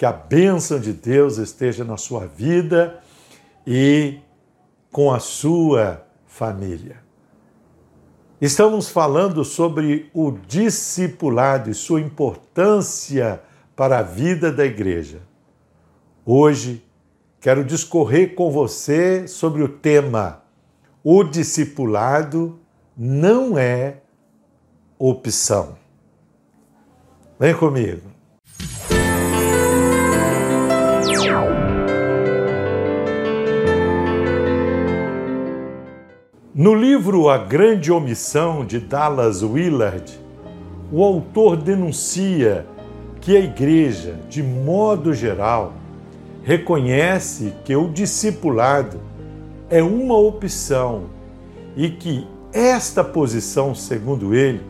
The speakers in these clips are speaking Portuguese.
Que a bênção de Deus esteja na sua vida e com a sua família. Estamos falando sobre o discipulado e sua importância para a vida da igreja. Hoje quero discorrer com você sobre o tema O discipulado não é opção. Vem comigo. No livro A Grande Omissão de Dallas Willard, o autor denuncia que a igreja, de modo geral, reconhece que o discipulado é uma opção e que esta posição, segundo ele,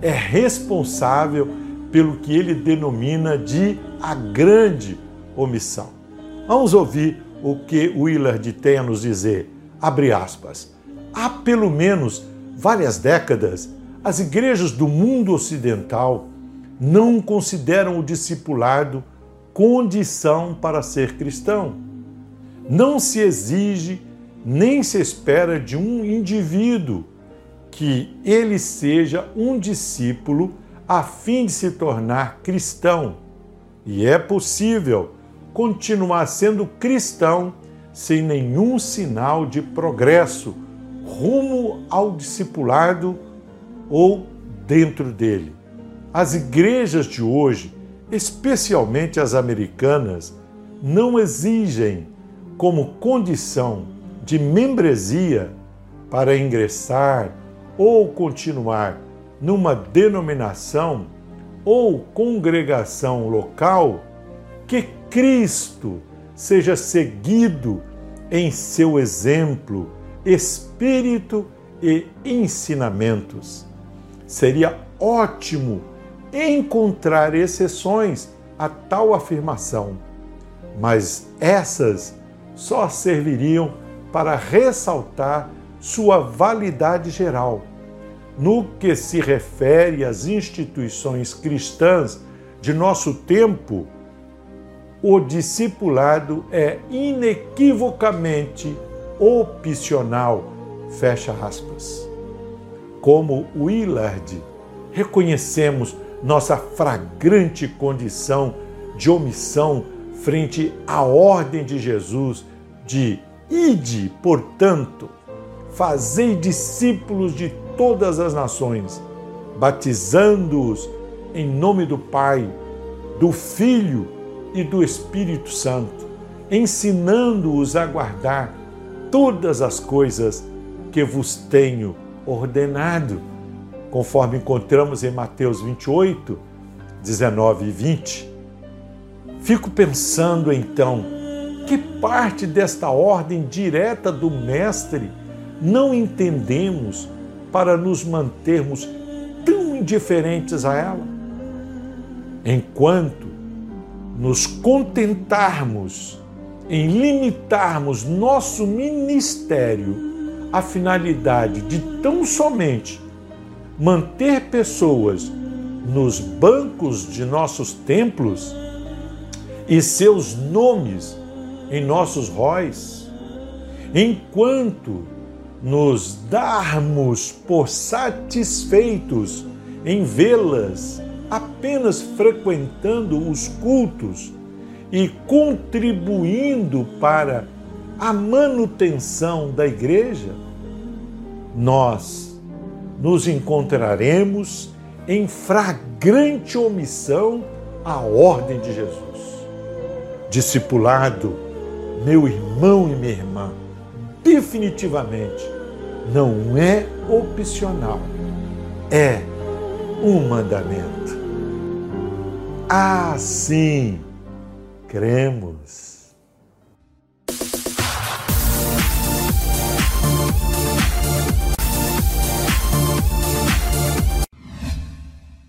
é responsável pelo que ele denomina de a grande omissão. Vamos ouvir o que Willard tem a nos dizer. Abre aspas. Há pelo menos várias décadas, as igrejas do mundo ocidental não consideram o discipulado condição para ser cristão. Não se exige nem se espera de um indivíduo que ele seja um discípulo a fim de se tornar cristão. E é possível continuar sendo cristão sem nenhum sinal de progresso rumo ao discipulado ou dentro dele. As igrejas de hoje, especialmente as americanas, não exigem como condição de membresia para ingressar ou continuar numa denominação ou congregação local, que Cristo seja seguido em seu exemplo, espírito e ensinamentos. Seria ótimo encontrar exceções a tal afirmação, mas essas só serviriam para ressaltar sua validade geral. No que se refere às instituições cristãs de nosso tempo, o discipulado é inequivocamente opcional. Fecha aspas. Como Willard, reconhecemos nossa flagrante condição de omissão frente à ordem de Jesus de Ide, portanto, fazei discípulos de todas as nações, batizando-os em nome do Pai, do Filho e do Espírito Santo, ensinando-os a guardar todas as coisas que vos tenho ordenado, conforme encontramos em Mateus 28, 19 e 20. Fico pensando então, que parte desta ordem direta do Mestre não entendemos para nos mantermos tão indiferentes a ela? Enquanto nos contentarmos em limitarmos nosso ministério à finalidade de tão somente manter pessoas nos bancos de nossos templos e seus nomes em nossos róis, enquanto nos darmos por satisfeitos em vê-las apenas frequentando os cultos e contribuindo para a manutenção da igreja, nós nos encontraremos em flagrante omissão à ordem de Jesus. Discipulado meu irmão e minha irmã, definitivamente não é opcional, é um mandamento. Assim cremos.